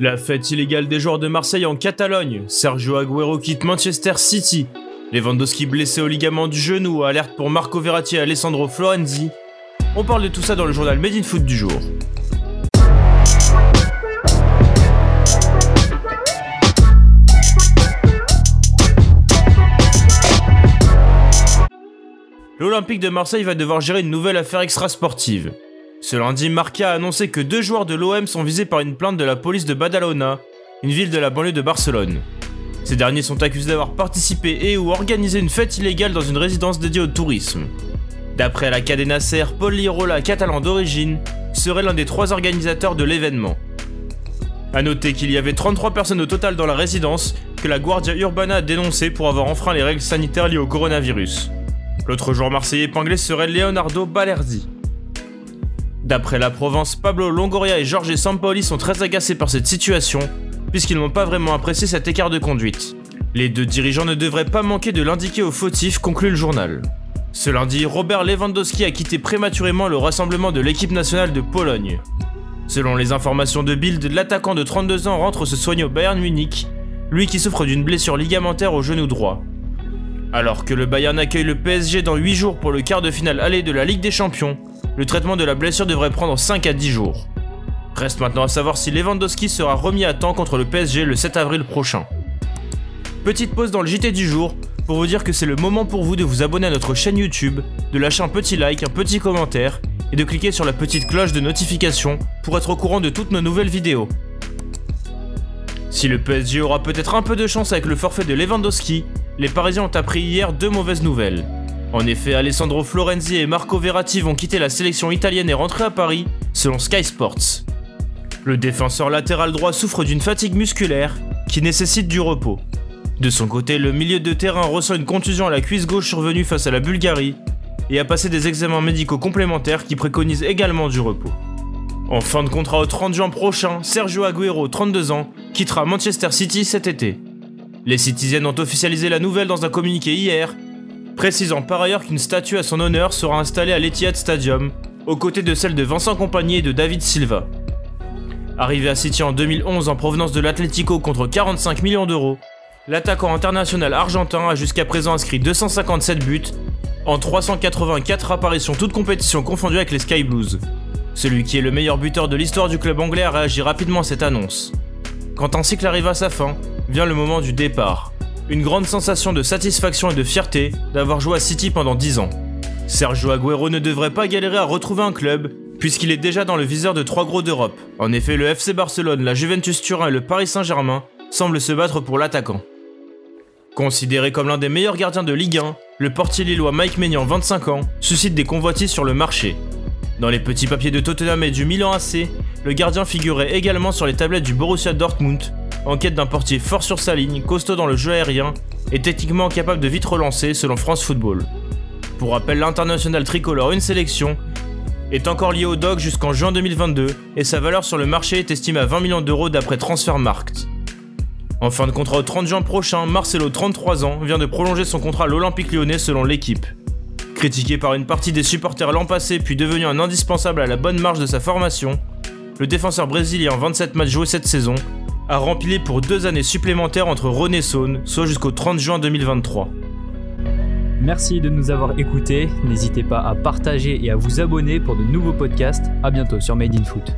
La fête illégale des joueurs de Marseille en Catalogne, Sergio Agüero quitte Manchester City, Lewandowski blessé au ligament du genou, alerte pour Marco Verratti et Alessandro Florenzi. On parle de tout ça dans le journal Made in Foot du jour. L'Olympique de Marseille va devoir gérer une nouvelle affaire extra-sportive. Ce lundi, Marca a annoncé que deux joueurs de l'OM sont visés par une plainte de la police de Badalona, une ville de la banlieue de Barcelone. Ces derniers sont accusés d'avoir participé et ou organisé une fête illégale dans une résidence dédiée au tourisme. D'après la cadena Ser, Paul Lirola, catalan d'origine, serait l'un des trois organisateurs de l'événement. A noter qu'il y avait 33 personnes au total dans la résidence que la Guardia Urbana a dénoncé pour avoir enfreint les règles sanitaires liées au coronavirus. L'autre joueur marseillais épinglé serait Leonardo Balerdi. D'après la Provence, Pablo Longoria et Jorge Sampaoli sont très agacés par cette situation, puisqu'ils n'ont pas vraiment apprécié cet écart de conduite. Les deux dirigeants ne devraient pas manquer de l'indiquer aux fautifs, conclut le journal. Ce lundi, Robert Lewandowski a quitté prématurément le rassemblement de l'équipe nationale de Pologne. Selon les informations de Bild, l'attaquant de 32 ans rentre se soigner au Bayern Munich, lui qui souffre d'une blessure ligamentaire au genou droit. Alors que le Bayern accueille le PSG dans 8 jours pour le quart de finale aller de la Ligue des Champions, le traitement de la blessure devrait prendre 5 à 10 jours. Reste maintenant à savoir si Lewandowski sera remis à temps contre le PSG le 7 avril prochain. Petite pause dans le JT du jour pour vous dire que c'est le moment pour vous de vous abonner à notre chaîne YouTube, de lâcher un petit like, un petit commentaire et de cliquer sur la petite cloche de notification pour être au courant de toutes nos nouvelles vidéos. Si le PSG aura peut-être un peu de chance avec le forfait de Lewandowski, les Parisiens ont appris hier deux mauvaises nouvelles. En effet, Alessandro Florenzi et Marco Verratti vont quitter la sélection italienne et rentrer à Paris, selon Sky Sports. Le défenseur latéral droit souffre d'une fatigue musculaire qui nécessite du repos. De son côté, le milieu de terrain ressent une contusion à la cuisse gauche survenue face à la Bulgarie et a passé des examens médicaux complémentaires qui préconisent également du repos. En fin de contrat au 30 juin prochain, Sergio Agüero, 32 ans, quittera Manchester City cet été. Les Citizens ont officialisé la nouvelle dans un communiqué hier précisant par ailleurs qu'une statue à son honneur sera installée à l'Etihad Stadium, aux côtés de celle de Vincent Compagnie et de David Silva. Arrivé à City en 2011 en provenance de l'Atlético contre 45 millions d'euros, l'attaquant international argentin a jusqu'à présent inscrit 257 buts en 384 apparitions toutes compétitions confondues avec les Sky Blues. Celui qui est le meilleur buteur de l'histoire du club anglais a réagi rapidement à cette annonce. Quand un cycle arrive à sa fin, vient le moment du départ une grande sensation de satisfaction et de fierté d'avoir joué à City pendant 10 ans. Sergio Agüero ne devrait pas galérer à retrouver un club, puisqu'il est déjà dans le viseur de trois gros d'Europe. En effet, le FC Barcelone, la Juventus Turin et le Paris Saint-Germain semblent se battre pour l'attaquant. Considéré comme l'un des meilleurs gardiens de Ligue 1, le portier lillois Mike Maignan, 25 ans, suscite des convoitises sur le marché. Dans les petits papiers de Tottenham et du Milan AC, le gardien figurait également sur les tablettes du Borussia Dortmund, en quête d'un portier fort sur sa ligne, costaud dans le jeu aérien et techniquement capable de vite relancer selon France Football. Pour rappel, l'international tricolore une sélection est encore lié au dog jusqu'en juin 2022 et sa valeur sur le marché est estimée à 20 millions d'euros d'après Transfermarkt. En fin de contrat au 30 juin prochain, Marcelo, 33 ans, vient de prolonger son contrat à l'Olympique lyonnais selon l'équipe. Critiqué par une partie des supporters l'an passé puis devenu un indispensable à la bonne marche de sa formation, le défenseur brésilien 27 matchs joués cette saison a rempli pour deux années supplémentaires entre René Saune, soit jusqu'au 30 juin 2023. Merci de nous avoir écoutés. N'hésitez pas à partager et à vous abonner pour de nouveaux podcasts. A bientôt sur Made in Foot.